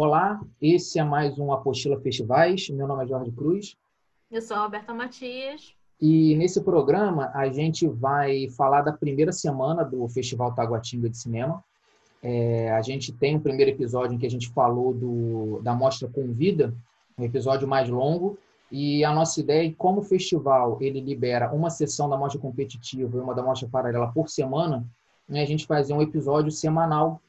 Olá, esse é mais um Apostila Festivais. Meu nome é Jorge Cruz. Eu sou a Roberta Matias. E nesse programa a gente vai falar da primeira semana do Festival Taguatinga de Cinema. É, a gente tem um primeiro episódio em que a gente falou do, da Mostra Convida, um episódio mais longo, e a nossa ideia é como o festival ele libera uma sessão da mostra competitiva e uma da mostra paralela por semana, né, a gente fazer um episódio semanal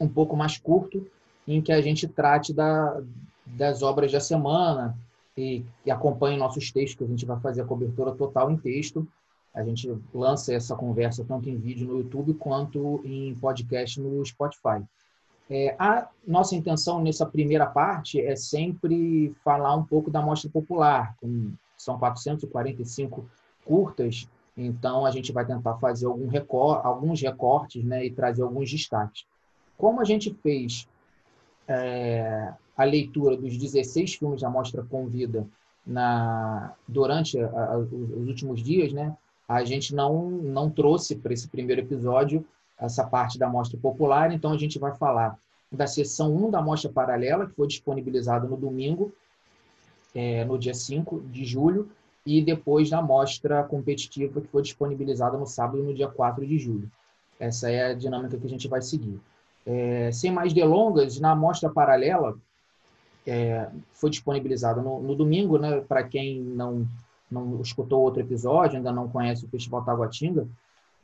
um pouco mais curto, em que a gente trate da, das obras da semana e, e acompanhe nossos textos, que a gente vai fazer a cobertura total em texto. A gente lança essa conversa tanto em vídeo no YouTube quanto em podcast no Spotify. É, a nossa intenção nessa primeira parte é sempre falar um pouco da mostra popular. São 445 curtas, então a gente vai tentar fazer algum recor alguns recortes né, e trazer alguns destaques. Como a gente fez é, a leitura dos 16 filmes da Mostra Convida na, durante a, a, os últimos dias, né, a gente não, não trouxe para esse primeiro episódio essa parte da Mostra Popular, então a gente vai falar da sessão 1 da Mostra Paralela, que foi disponibilizada no domingo, é, no dia 5 de julho, e depois da Mostra Competitiva, que foi disponibilizada no sábado, no dia 4 de julho. Essa é a dinâmica que a gente vai seguir. É, sem mais delongas, na amostra paralela, é, foi disponibilizada no, no, domingo, né, para quem não, não escutou outro episódio, ainda não conhece o Festival Taguatinga,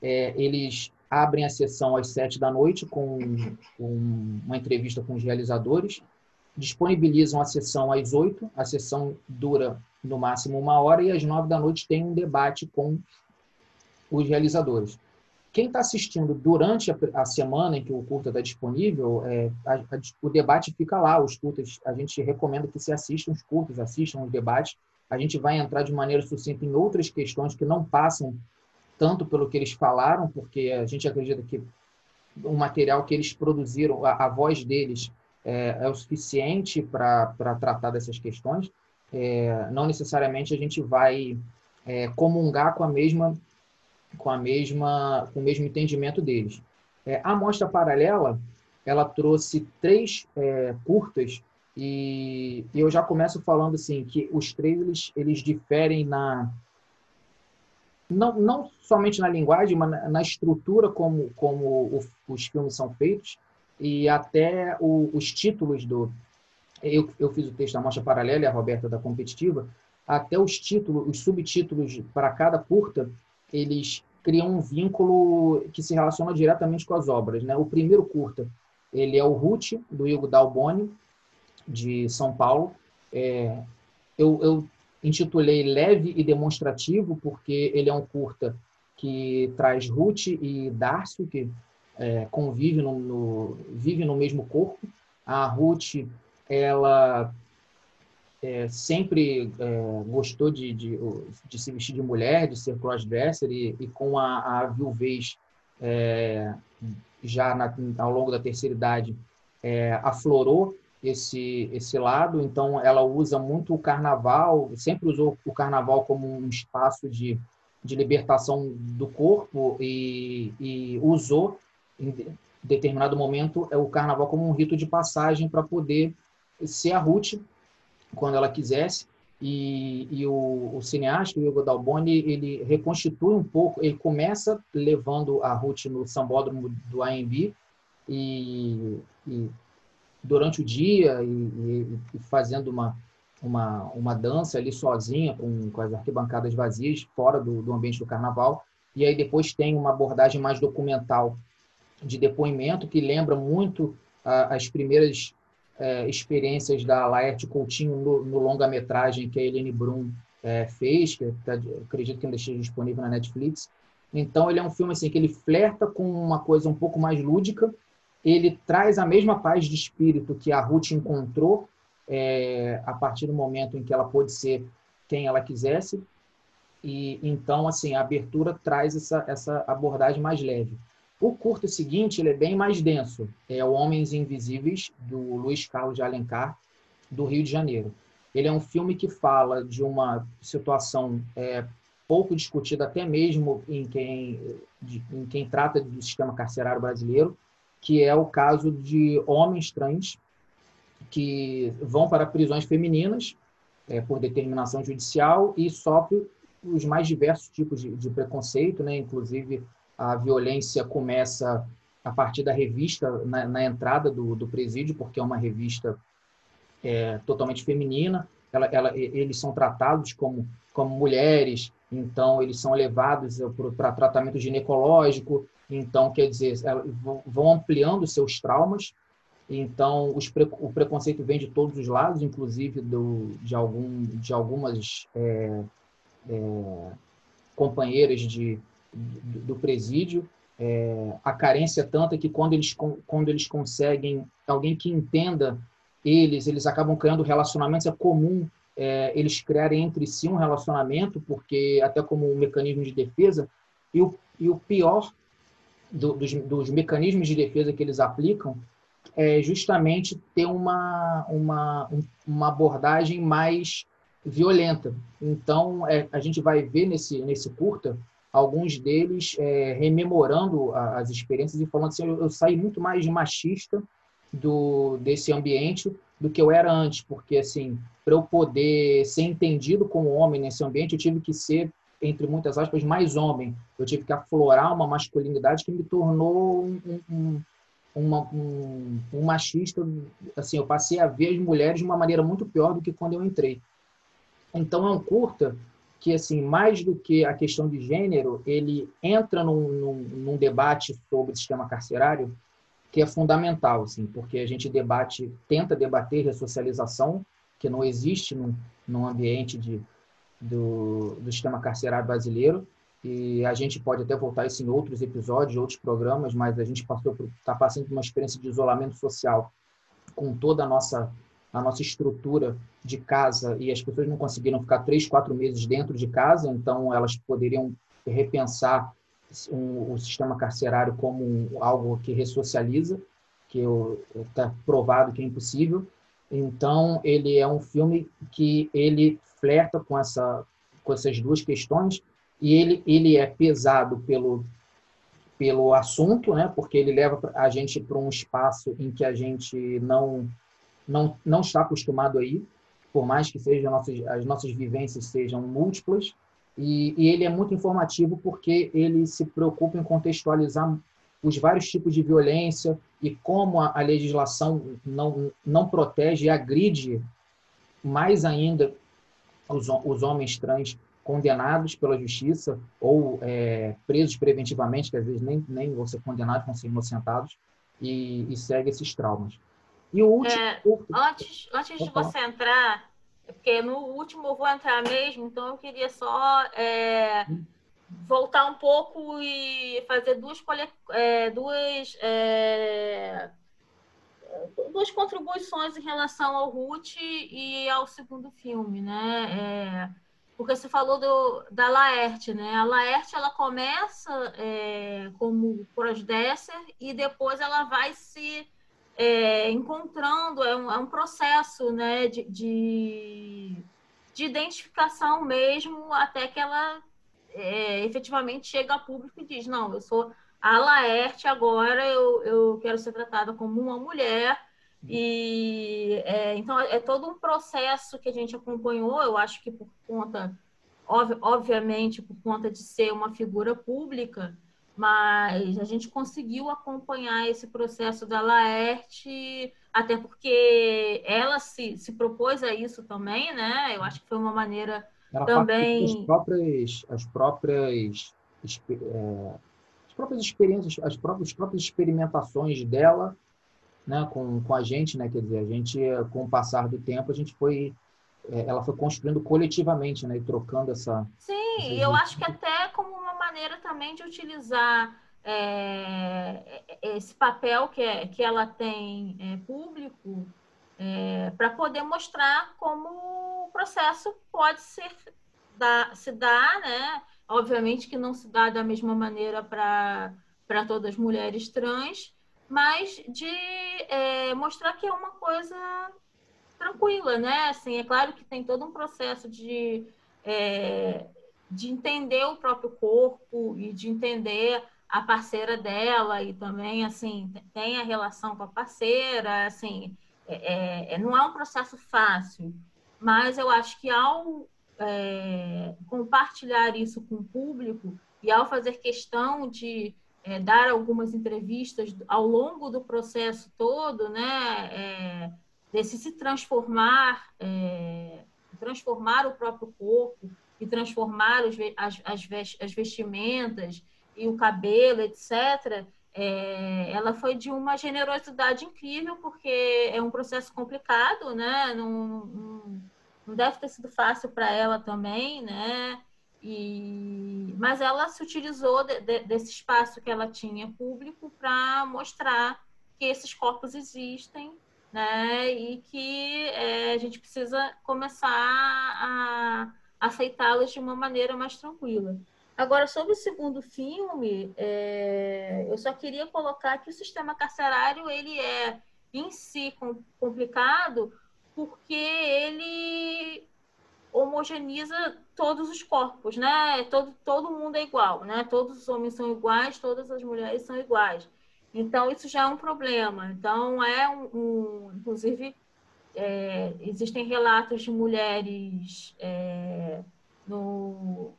é, eles abrem a sessão às sete da noite com, com, uma entrevista com os realizadores, disponibilizam a sessão às oito, a sessão dura no máximo uma hora, e às nove da noite tem um debate com os realizadores. Quem está assistindo durante a, a, semana em que o curta está disponível, é, a, a, o debate fica lá. Os curtas, a gente recomenda que se assistam os curtas, assistam os debates. A gente vai entrar de maneira sucinta em outras questões que não passam tanto pelo que eles falaram, porque a gente acredita que o material que eles produziram, a, a voz deles é, é o suficiente para tratar dessas questões. É, não necessariamente a gente vai é, comungar com a mesma com a mesma com o mesmo entendimento deles. É, a mostra paralela ela trouxe três é, curtas e, e, eu já começo falando assim que os três eles, eles diferem na não, não somente na linguagem, mas na, na estrutura como como o, os filmes são feitos e até o, os títulos do eu, eu fiz o texto da mostra paralela e a Roberta da competitiva até os títulos os subtítulos para cada curta eles criam um vínculo que se relaciona diretamente com as obras. Né? O primeiro curta, ele é o Ruth, do Hugo Dalboni, de São Paulo. É, eu, eu intitulei Leve e Demonstrativo, porque ele é um curta que traz Ruth e Darcy, que é, convivem no, no, vive no mesmo corpo. A Ruth, ela é, sempre é, gostou de, de, de, se vestir de mulher, de ser crossdresser, e, e com a, a viuvez é, já na, ao longo da terceira idade é, aflorou esse, esse lado, então ela usa muito o carnaval, sempre usou o carnaval como um espaço de, de libertação do corpo e, e usou, em determinado momento, o carnaval como um rito de passagem para poder ser a Ruth quando ela quisesse. E, e o, o, cineasta, o Hugo Dalboni, ele reconstitui um pouco, ele começa levando a Ruth no sambódromo do AMB e, e durante o dia e, e, fazendo uma, uma, uma dança ali sozinha com, com as arquibancadas vazias, fora do, do ambiente do carnaval. E aí depois tem uma abordagem mais documental de depoimento que lembra muito as primeiras é, experiências da Laerte Coutinho no, no longa-metragem que a Helene Brum é, fez, que tá, acredito que ainda esteja disponível na Netflix. Então, ele é um filme assim que ele flerta com uma coisa um pouco mais lúdica, ele traz a mesma paz de espírito que a Ruth encontrou é, a partir do momento em que ela pôde ser quem ela quisesse. E então, assim, a abertura traz essa, essa abordagem mais leve. O curto seguinte ele é bem mais denso. É o Homens Invisíveis, do Luiz Carlos de Alencar, do Rio de Janeiro. Ele é um filme que fala de uma situação é, pouco discutida até mesmo em quem, de, em quem trata do sistema carcerário brasileiro, que é o caso de homens trans que vão para prisões femininas é, por determinação judicial e sofrem os mais diversos tipos de, de preconceito, né? inclusive a violência começa a partir da revista na, na entrada do, do, presídio, porque é uma revista é, totalmente feminina. Ela, ela, eles são tratados como, como mulheres, então eles são levados para tratamento ginecológico, então quer dizer vão ampliando seus traumas. Então os, o preconceito vem de todos os lados, inclusive do, de algum de algumas é, é, companheiras de do, presídio. É, a carência é tanta que quando eles, quando eles conseguem alguém que entenda eles, eles acabam criando relacionamentos. É comum é, eles criarem entre si um relacionamento, porque até como um mecanismo de defesa. E o, e o pior do, dos, dos mecanismos de defesa que eles aplicam é justamente ter uma, uma, uma abordagem mais violenta. Então, é, a gente vai ver nesse, nesse curta alguns deles é, rememorando as experiências e falando assim, eu, eu saí muito mais machista do desse ambiente do que eu era antes, porque assim, para eu poder ser entendido como homem nesse ambiente, eu tive que ser entre muitas aspas mais homem. Eu tive que aflorar uma masculinidade que me tornou um, um, uma, um, um machista. Assim, eu passei a ver as mulheres de uma maneira muito pior do que quando eu entrei. Então é um curta que, assim, mais do que a questão de gênero, ele entra num, num, num debate sobre o sistema carcerário que é fundamental, assim, porque a gente debate, tenta debater ressocialização, que não existe num, num ambiente de, do, do sistema carcerário brasileiro, e a gente pode até voltar isso em outros episódios, outros programas, mas a gente está passando por uma experiência de isolamento social com toda a nossa a nossa estrutura de casa e as pessoas não conseguiram ficar três, quatro meses dentro de casa, então elas poderiam repensar um, o sistema carcerário como um, algo que ressocializa, que está provado que é impossível. Então, ele é um filme que ele flerta com, essa, com essas duas questões e ele, ele é pesado pelo, pelo assunto, né? porque ele leva a gente para um espaço em que a gente não não, não está acostumado a ir, por mais que sejam as nossas vivências sejam múltiplas, e, e, ele é muito informativo porque ele se preocupa em contextualizar os vários tipos de violência e como a, a legislação não, não protege e agride mais ainda os, os homens trans condenados pela justiça ou é, presos preventivamente, que às vezes nem, nem vão ser condenados, vão ser inocentados, e, e segue esses traumas. E o último. É, antes antes de você entrar, porque no último eu vou entrar mesmo, então eu queria só é, voltar um pouco e fazer duas, é, duas, é, duas contribuições em relação ao Ruth e ao segundo filme, né? É, porque você falou do, da Laerte, né? A Laerte ela começa é, como crossdresser e depois ela vai se é, encontrando, é um, é um processo né, de, de, de, identificação mesmo, até que ela é, efetivamente chega a público e diz, não, eu sou a Laerte, agora eu, eu quero ser tratada como uma mulher, e é, então é todo um processo que a gente acompanhou, eu acho que por conta, ob, obviamente, por conta de ser uma figura pública, mas a gente conseguiu acompanhar esse processo da Laerte, até porque ela se, se propôs a isso também, né? Eu acho que foi uma maneira também. As próprias, as próprias, é, as próprias experiências, as próprias, as próprias experimentações dela né, com, com a gente, né? Quer dizer, a gente, com o passar do tempo, a gente foi é, ela foi construindo coletivamente, né, e trocando essa. Sim, essa eu acho que até como uma maneira também de utilizar é, esse papel que, é, que ela tem é, público é, para poder mostrar como o processo pode ser da, se dar, né? Obviamente que não se dá da mesma maneira para para todas as mulheres trans, mas de é, mostrar que é uma coisa tranquila, né? Assim, é claro que tem todo um processo de, é, de entender o próprio corpo e de entender a parceira dela e também, assim, tem a relação com a parceira, assim, é, é, não é um processo fácil, mas eu acho que ao é, compartilhar isso com o público e ao fazer questão de é, dar algumas entrevistas ao longo do processo todo, né, é, desse se transformar, é, transformar o próprio corpo e transformar os, as, as, vestimentas e o cabelo, etc., é, ela foi de uma generosidade incrível, porque é um processo complicado, né? Não, não, deve ter sido fácil para ela também, né? E, mas ela se utilizou de, de, desse espaço que ela tinha público para mostrar que esses corpos existem, né? E que é, a gente precisa começar a aceitá-los de uma maneira mais tranquila. Agora, sobre o segundo filme, é, eu só queria colocar que o sistema carcerário ele é em si complicado porque ele homogeneiza todos os corpos, né? Todo, todo mundo é igual, né? Todos os homens são iguais, todas as mulheres são iguais. Então, isso já é um problema. Então, é um, um inclusive, é, existem relatos de mulheres é, no,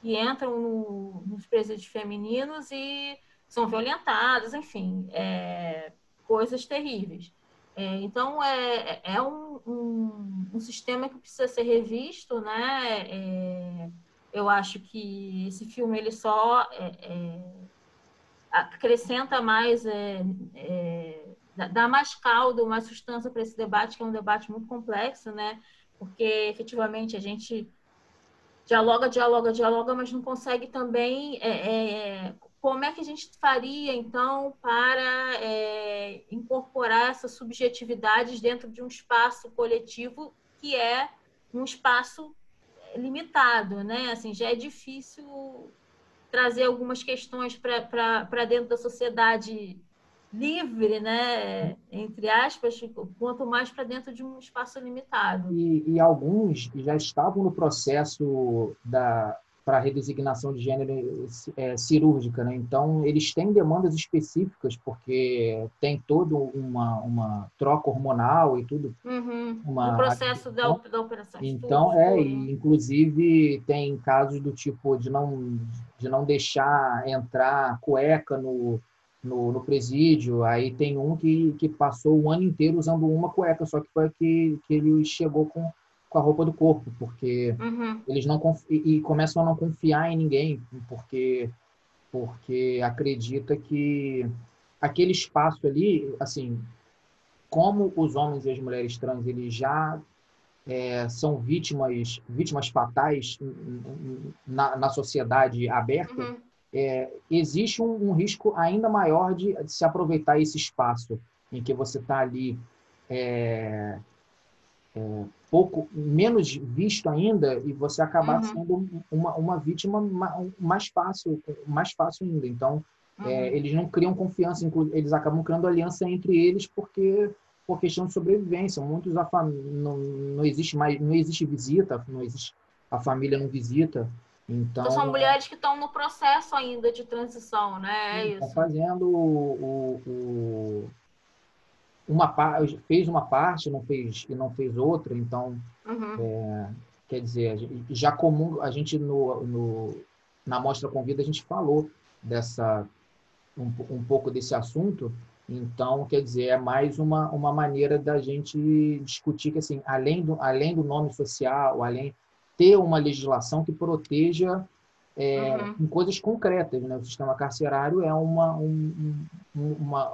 que entram no, nos presídios femininos e são violentadas, enfim, é, coisas terríveis. É, então, é, é um, um, um, sistema que precisa ser revisto, né? É, eu acho que esse filme ele só é, é, acrescenta mais, é, dá mais caldo, mais sustância para esse debate, que é um debate muito complexo, né? Porque, efetivamente, a gente dialoga, dialoga, dialoga, mas não consegue também. É, é, como é que a gente faria, então, para é, incorporar essas subjetividades dentro de um espaço coletivo que é um espaço limitado, né? Assim, já é difícil trazer algumas questões para dentro da sociedade livre, né, entre aspas, quanto mais para dentro de um espaço limitado. E, e alguns já estavam no processo da para redesignação de gênero é, cirúrgica, né? Então eles têm demandas específicas porque tem toda uma, uma troca hormonal e tudo. Uhum. Uma, o processo da, da operação. Então é, e, inclusive tem casos do tipo de não de não deixar entrar cueca no no, no, presídio. Aí tem um que, que passou o ano inteiro usando uma cueca, só que foi que, que ele chegou com, com a roupa do corpo, porque uhum. eles não e, e começam a não confiar em ninguém, porque porque acredita que aquele espaço ali, assim, como os homens e as mulheres trans eles já é, são vítimas vítimas fatais na, na sociedade aberta, uhum é, existe um, um, risco ainda maior de, de, se aproveitar esse espaço em que você está ali é, é, pouco menos visto ainda e você acabar uhum. sendo uma, uma vítima mais fácil mais fácil ainda então é, uhum. eles não criam confiança eles acabam criando aliança entre eles porque por questão de sobrevivência muitos a fam... não, não existe mais não existe visita não existe a família não visita então, então são mulheres que estão no processo ainda de transição, né? É isso. fazendo o, o, uma fez uma parte, não fez e não fez outra, então uhum. é, quer dizer já comum a gente no, no na mostra convida a gente falou dessa um, um pouco desse assunto então, quer dizer, é mais uma, uma maneira da gente discutir que, assim, além do, além do nome social, além ter uma legislação que proteja é, uhum. em coisas concretas. Né? O sistema carcerário é uma, um, uma,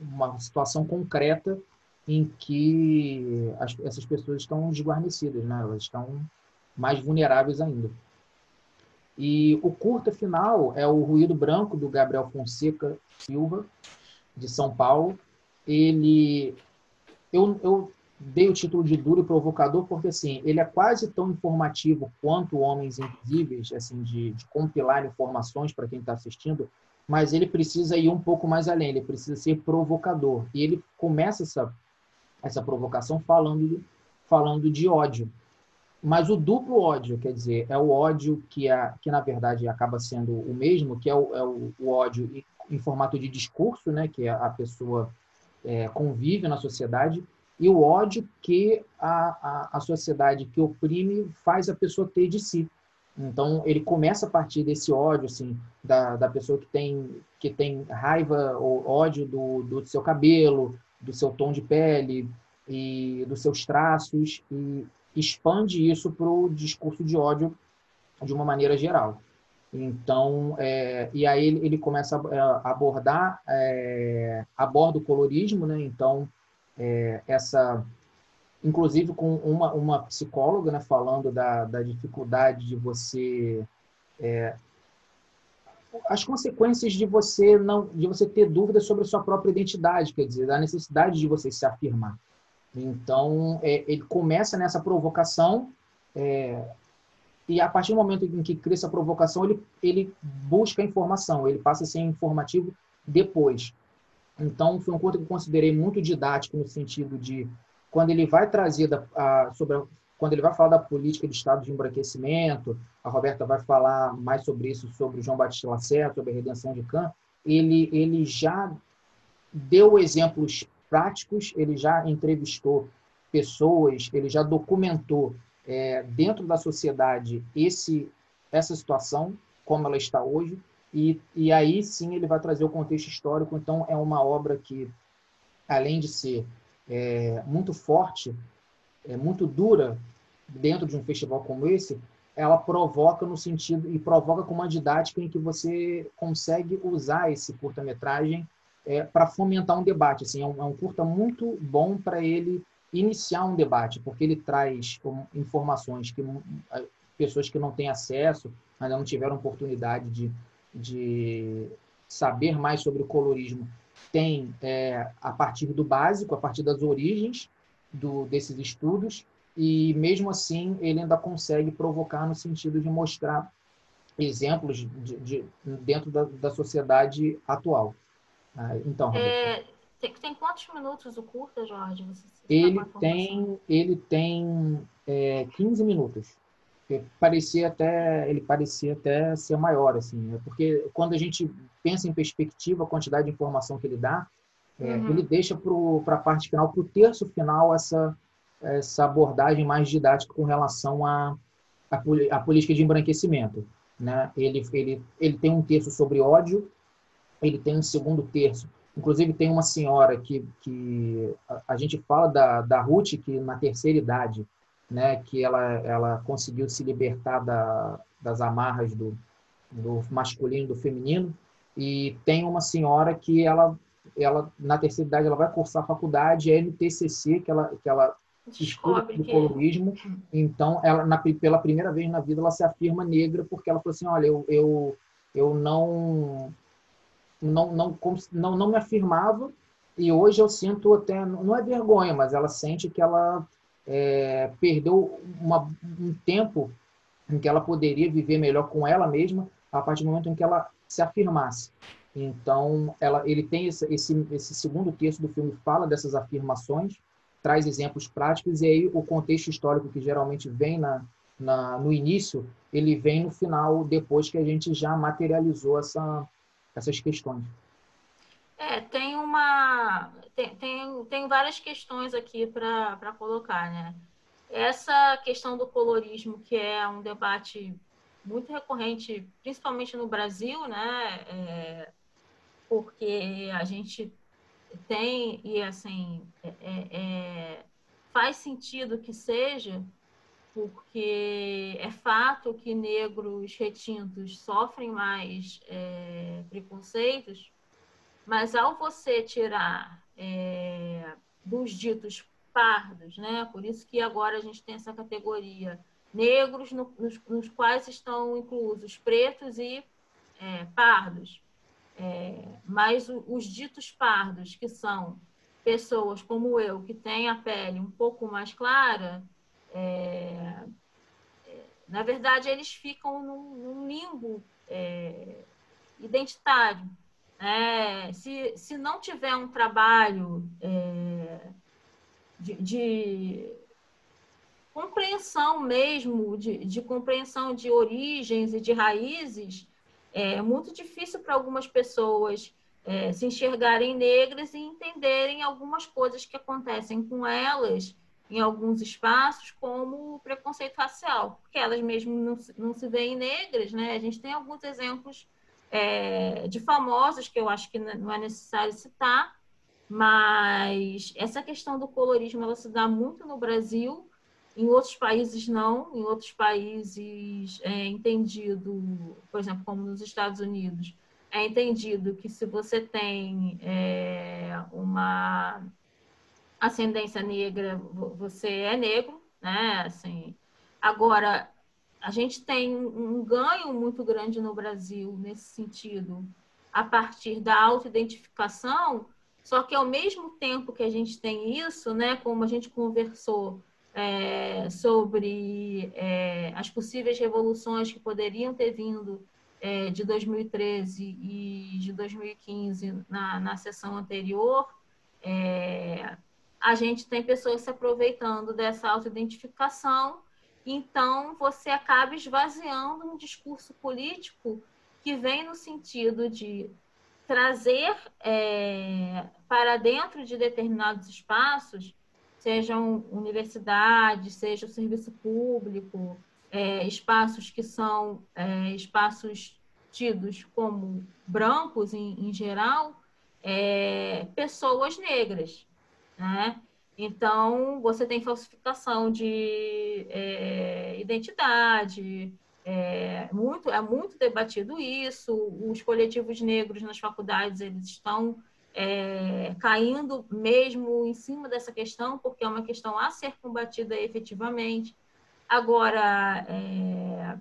uma situação concreta em que as, essas pessoas estão desguarnecidas, né? elas estão mais vulneráveis ainda. E o curta final é o Ruído Branco, do Gabriel Fonseca Silva, de São Paulo. Ele. Eu, eu dei o título de duro e provocador porque assim ele é quase tão informativo quanto Homens Invisíveis, assim de, de compilar informações para quem está assistindo, mas ele precisa ir um pouco mais além, ele precisa ser provocador. E ele começa essa, essa provocação falando, falando de ódio. Mas o duplo ódio, quer dizer, é o ódio que, é, que na verdade acaba sendo o mesmo, que é o, é o, o ódio em formato de discurso, né, que a pessoa é, convive na sociedade, e o ódio que a, a, a sociedade que oprime faz a pessoa ter de si. Então, ele começa a partir desse ódio, assim, da, da pessoa que tem, que tem raiva ou ódio do, do seu cabelo, do seu tom de pele e dos seus traços, e expande isso para o discurso de ódio de uma maneira geral. Então, é, e aí ele, ele começa a, abordar, é, aborda o colorismo, né? Então, é, essa, inclusive com uma, uma psicóloga, né, falando da, da dificuldade de você, é, as consequências de você não, de você ter dúvidas sobre a sua própria identidade, quer dizer, da necessidade de você se afirmar. Então, é, ele começa nessa provocação, é, e a partir do momento em que cria essa provocação, ele, ele busca informação, ele passa a ser informativo depois. Então, foi um conto que eu considerei muito didático no sentido de quando ele vai trazer da, a, sobre a, quando ele vai falar da política de estado de embranquecimento, a Roberta vai falar mais sobre isso, sobre o João Batista Lacerda, sobre a redenção de Kant, ele, ele já deu exemplos práticos, ele já entrevistou pessoas, ele já documentou é, dentro da sociedade esse, essa situação, como ela está hoje, e, e aí sim ele vai trazer o contexto histórico. Então, é uma obra que, além de ser é, muito forte, é muito dura dentro de um festival como esse, ela provoca no sentido e provoca com uma didática em que você consegue usar esse curta-metragem é, para fomentar um debate. Assim, é um, é um curta muito bom para ele iniciar um debate, porque ele traz informações que pessoas que não têm acesso, ainda não tiveram oportunidade de, de saber mais sobre o colorismo, tem é, a partir do básico, a partir das origens do, desses estudos, e mesmo assim ele ainda consegue provocar no sentido de mostrar exemplos de, de, dentro da, da, sociedade atual. Ah, então, é, tem, tem, quantos minutos o curta, Jorge? Ele, tem, ele tem é, 15 minutos. Parecia até, ele parecia até ser maior, assim, né? porque quando a gente pensa em perspectiva, a quantidade de informação que ele dá, é, uhum. ele deixa para a parte final, para o terço final, essa, essa abordagem mais didática com relação à a, a, a, política de embranquecimento. Né? Ele, ele, ele tem um terço sobre ódio, ele tem um segundo terço Inclusive, tem uma senhora que, que a, a, gente fala da, da Ruth, que na terceira idade, né, que ela, ela conseguiu se libertar da, das amarras do, do masculino e do feminino. E tem uma senhora que ela, ela na terceira idade, ela vai cursar a faculdade, é que ela, que ela estuda do que... colorismo. Então, ela, na, pela primeira vez na vida, ela se afirma negra, porque ela falou assim, olha, eu, eu, eu não não, não, não, não me afirmava e hoje eu sinto até, não é vergonha, mas ela sente que ela é, perdeu uma, um tempo em que ela poderia viver melhor com ela mesma a partir do momento em que ela se afirmasse. Então, ela, ele tem esse, esse, esse segundo texto do filme fala dessas afirmações, traz exemplos práticos e aí o contexto histórico que geralmente vem na, na, no início, ele vem no final, depois que a gente já materializou essa, essas questões. É, tem uma. Tem, tem, tem várias questões aqui para colocar, né? Essa questão do colorismo, que é um debate muito recorrente, principalmente no Brasil, né? É, porque a gente tem, e assim, é, é, é faz sentido que seja, porque é fato que negros retintos sofrem mais é, preconceitos, mas ao você tirar é, dos ditos pardos, né? Por isso que agora a gente tem essa categoria negros no, nos, nos, quais estão inclusos pretos e é, pardos. É, mas o, os ditos pardos, que são pessoas como eu, que têm a pele um pouco mais clara, é, é, na verdade, eles ficam num, num limbo é, identitário. É, se, se não tiver um trabalho é, de, de, compreensão mesmo, de, de, compreensão de origens e de raízes, é muito difícil para algumas pessoas é, se enxergarem negras e entenderem algumas coisas que acontecem com elas em alguns espaços, como o preconceito racial, porque elas mesmo não, não se veem negras, né? A gente tem alguns exemplos é, de famosos, que eu acho que não é necessário citar, mas essa questão do colorismo ela se dá muito no Brasil, em outros países não, em outros países é entendido, por exemplo, como nos Estados Unidos, é entendido que se você tem é, uma ascendência negra, você é negro, né? Assim, agora a gente tem um ganho muito grande no Brasil nesse sentido, a partir da autoidentificação, só que ao mesmo tempo que a gente tem isso, né, como a gente conversou é, sobre é, as possíveis revoluções que poderiam ter vindo é, de 2013 e de 2015 na, na sessão anterior, é, a gente tem pessoas se aproveitando dessa autoidentificação então você acaba esvaziando um discurso político que vem no sentido de trazer é, para dentro de determinados espaços, sejam universidades, seja o serviço público, é, espaços que são é, espaços tidos como brancos em, em geral, é, pessoas negras, né? Então, você tem falsificação de é, identidade, é muito, é muito debatido isso. Os coletivos negros nas faculdades eles estão é, caindo mesmo em cima dessa questão, porque é uma questão a ser combatida efetivamente. Agora, é,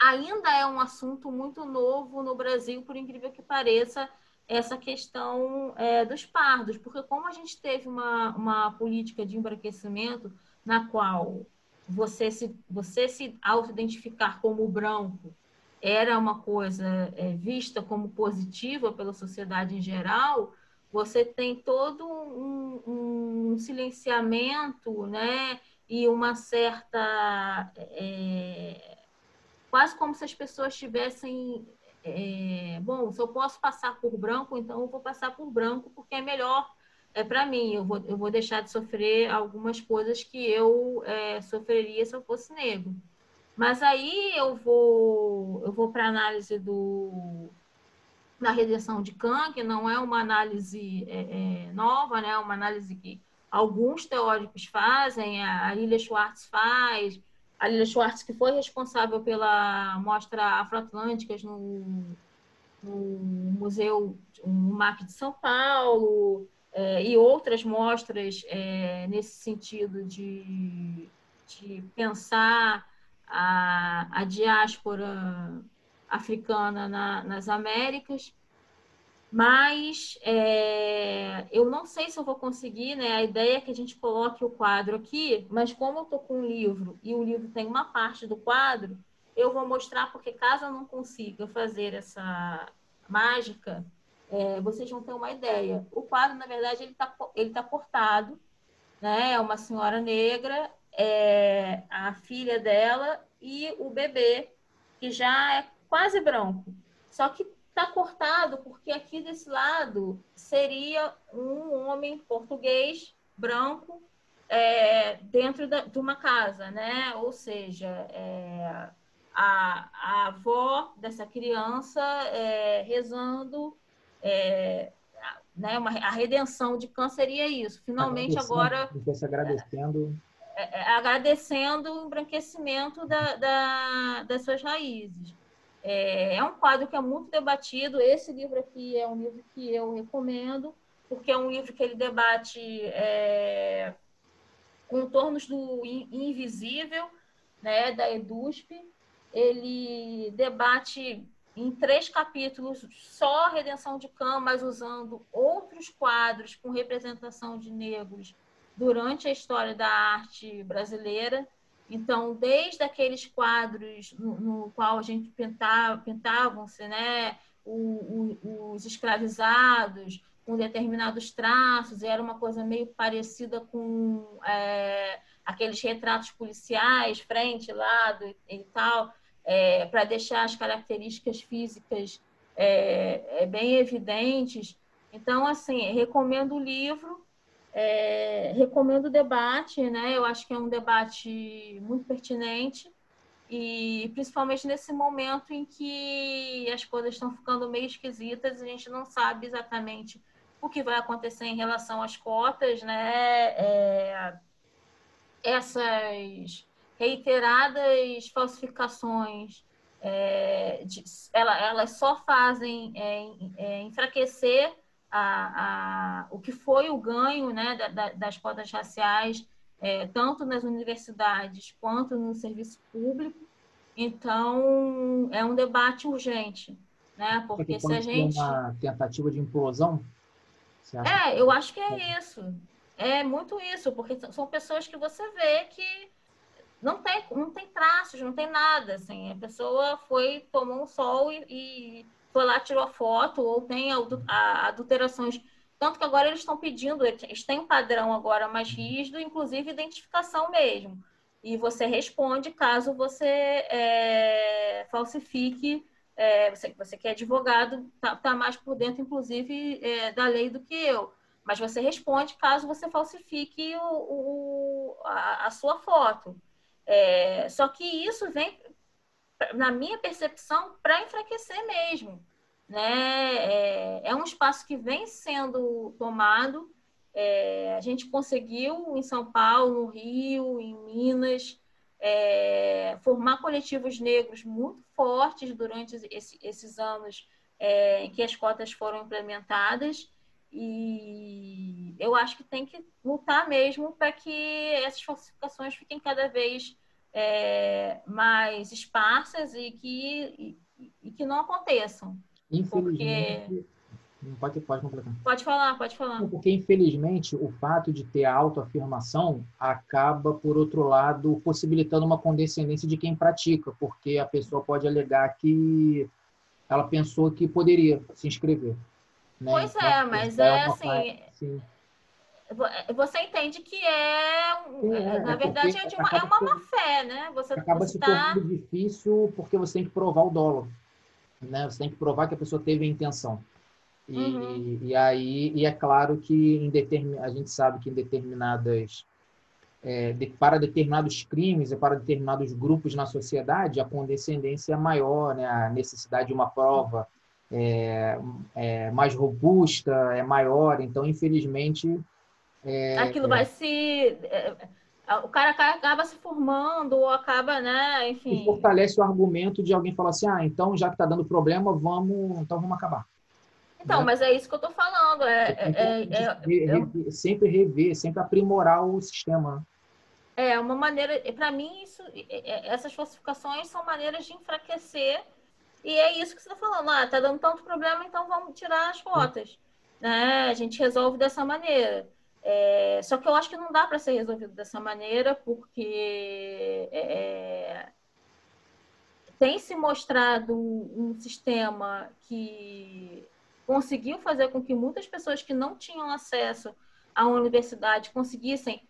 ainda é um assunto muito novo no Brasil, por incrível que pareça, essa questão é, dos pardos, porque como a gente teve uma, uma política de embranquecimento na qual você se, você se auto-identificar como branco era uma coisa é, vista como positiva pela sociedade em geral, você tem todo um, um silenciamento, né? E uma certa. É, quase como se as pessoas tivessem é, bom, se eu posso passar por branco, então eu vou passar por branco porque é melhor é para mim. Eu vou, eu vou deixar de sofrer algumas coisas que eu é, sofreria se eu fosse negro. Mas aí eu vou eu vou para análise do da redenção de Kant, que não é uma análise é, é, nova, né? É uma análise que alguns teóricos fazem, a Lilia Schwartz faz, a Lilia Schwartz, que foi responsável pela mostra Afroatlânticas no, no Museu, no MAP de São Paulo, é, e outras mostras é, nesse sentido de, de pensar a, a diáspora africana na, nas Américas mas é, eu não sei se eu vou conseguir, né? A ideia é que a gente coloque o quadro aqui, mas como eu estou com um livro e o livro tem uma parte do quadro, eu vou mostrar, porque caso eu não consiga fazer essa mágica, é, vocês vão ter uma ideia. O quadro, na verdade, ele está ele tá cortado, né? É uma senhora negra, é a filha dela e o bebê, que já é quase branco. Só que Está cortado porque aqui desse lado seria um homem português branco é, dentro da, de uma casa, né? Ou seja, é, a, a avó dessa criança é, rezando, é, né? Uma, a redenção de câncer seria isso. Finalmente agora agradecendo é, é, agradecendo o embranquecimento da, da, das suas raízes. É, é um quadro que é muito debatido. Esse livro aqui é um livro que eu recomendo, porque é um livro que ele debate é, contornos do invisível, né, da EDUSP. Ele debate em três capítulos só a redenção de Cã, mas usando outros quadros com representação de negros durante a história da arte brasileira. Então, desde aqueles quadros no, no qual a gente pintava, pintavam-se, né, o, o, os escravizados com determinados traços, era uma coisa meio parecida com é, aqueles retratos policiais, frente, lado e, tal, é, para deixar as características físicas é, é, bem evidentes. Então, assim, recomendo o livro, é, recomendo o debate, né? Eu acho que é um debate muito pertinente e principalmente nesse momento em que as coisas estão ficando meio esquisitas, a gente não sabe exatamente o que vai acontecer em relação às cotas, né? É, essas reiteradas falsificações, é, de, ela, elas só fazem é, é, enfraquecer a, a, o que foi o ganho né, da, da, das cotas raciais, é, tanto nas universidades quanto no serviço público. Então, é um debate urgente, né? Porque se a gente. uma tentativa de implosão? É, eu acho que é isso. É muito isso, porque são pessoas que você vê que não tem, não tem traços, não tem nada. Assim. A pessoa foi, tomou um sol e, e foi lá, tirou a foto, ou tem adulterações. Tanto que agora eles estão pedindo, eles têm um padrão agora mais rígido, inclusive identificação mesmo. E você responde caso você é, falsifique é, você, você que é advogado, está tá mais por dentro, inclusive, é, da lei do que eu. Mas você responde caso você falsifique o, o a, a, sua foto. É, só que isso vem, na minha percepção, para enfraquecer mesmo. Né? É, é, um espaço que vem sendo tomado. É, a gente conseguiu em São Paulo, no Rio, em Minas, é, formar coletivos negros muito fortes durante esse, esses anos é, em que as cotas foram implementadas. E eu acho que tem que lutar mesmo para que essas falsificações fiquem cada vez é, mais esparsas e que, e, e, que não aconteçam. Infelizmente, porque... Pode, pode completar. Pode falar, pode falar. Porque, infelizmente, o fato de ter autoafirmação acaba, por outro lado, possibilitando uma condescendência de quem pratica, porque a pessoa pode alegar que ela pensou que poderia se inscrever. Né? Pois então, é, mas é, é assim. Sim. Você entende que é, é na é verdade, é, uma, é uma má fé, né? Você acaba se tá... tornando difícil porque você tem que provar o dólar. Né? Você tem que provar que a pessoa teve a intenção. E, uhum. e aí, e é claro que em determin, a gente sabe que em determinadas é, de, para determinados crimes e para determinados grupos na sociedade, a condescendência é maior, né? a necessidade de uma prova é, é mais robusta, é maior. Então, infelizmente. É, Aquilo vai se. É, o cara acaba se formando ou acaba, né? Enfim. E fortalece o argumento de alguém falar assim: ah, então já que está dando problema, vamos, então vamos acabar. Então, né? mas é isso que eu estou falando. É, é, é, sempre rever, sempre aprimorar o sistema. É uma maneira, para mim, isso, essas falsificações são maneiras de enfraquecer. E é isso que você está falando. Ah, tá dando tanto problema, então vamos tirar as cotas. Né? A gente resolve dessa maneira. É, só que eu acho que não dá para ser resolvido dessa maneira, porque é, tem se mostrado um sistema que conseguiu fazer com que muitas pessoas que não tinham acesso à universidade conseguissem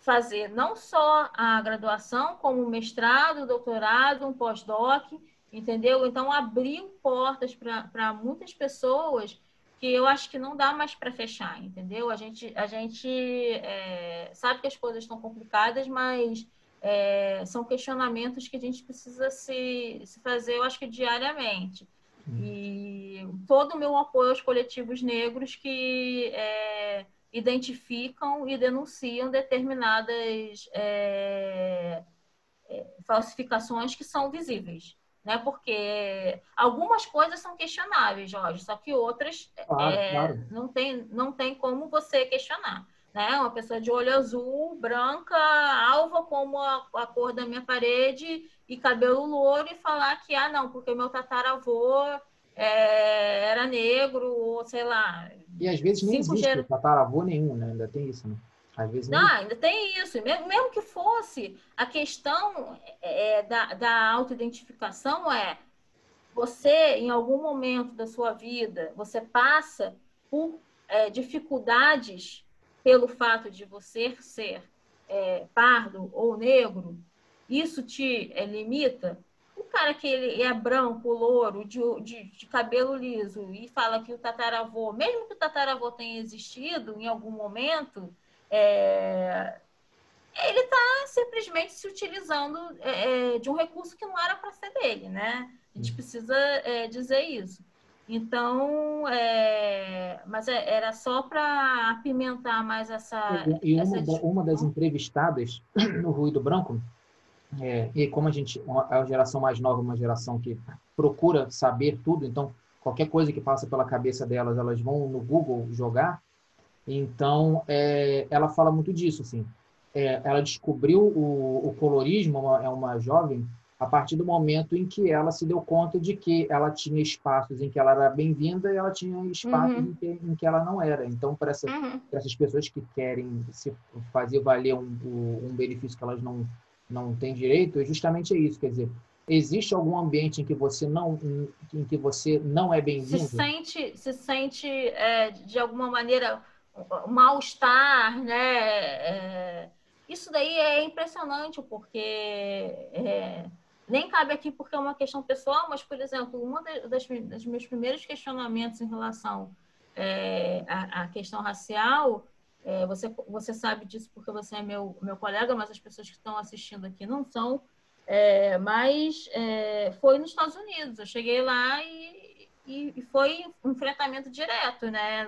fazer não só a graduação, como mestrado, doutorado, um pós-doc, entendeu? Então, abriu portas para muitas pessoas que eu acho que não dá mais para fechar, entendeu? A gente, a gente é, sabe que as coisas estão complicadas, mas é, são questionamentos que a gente precisa se, se fazer, eu acho que diariamente. E todo o meu apoio aos coletivos negros que é, identificam e denunciam determinadas falsificações que são visíveis. Né? Porque algumas coisas são questionáveis, Jorge, só que outras claro, é, claro. Não, tem, não tem como você questionar. Né? Uma pessoa de olho azul, branca, alva como a, a cor da minha parede e cabelo louro e falar que, ah, não, porque meu tataravô é, era negro, ou sei lá. E às vezes nem existe ger... tataravô nenhum, né? Ainda tem isso, né? Às vezes não, ainda tem isso. Mesmo, mesmo que fosse, a questão é, da, da autoidentificação é você, em algum momento da sua vida, você passa por é, dificuldades pelo fato de você ser é, pardo ou negro, isso te é, limita? O cara que ele é branco, louro, de, de, de, cabelo liso e fala que o tataravô, mesmo que o tataravô tenha existido em algum momento, é, ele está simplesmente se utilizando é, é, de um recurso que não era para ser dele, né? A gente precisa é, dizer isso. Então, é, mas é, era só para apimentar mais essa. E, essa uma, uma, das entrevistadas no Ruído Branco, é, e como a gente é a geração mais nova, uma geração que procura saber tudo, então qualquer coisa que passa pela cabeça delas, elas vão no Google jogar. Então, é, ela fala muito disso, assim. É, ela descobriu o, o colorismo, uma, é uma jovem a partir do momento em que ela se deu conta de que ela tinha espaços em que ela era bem-vinda e ela tinha espaços uhum. em, que, em, que, ela não era. Então, para essa, uhum. essas pessoas que querem se fazer valer um, um benefício que elas não, não têm direito, é justamente isso. Quer dizer, existe algum ambiente em que você não em que você não é bem-vindo? Se sente, se sente é, de alguma maneira mal-estar, né? É, isso daí é impressionante porque é, nem cabe aqui porque é uma questão pessoal, mas, por exemplo, um dos meus primeiros questionamentos em relação é, à, à, questão racial, é, você, você sabe disso porque você é meu, meu colega, mas as pessoas que estão assistindo aqui não são, é, mas é, foi nos Estados Unidos. Eu cheguei lá e, e, e foi um enfrentamento direto, né?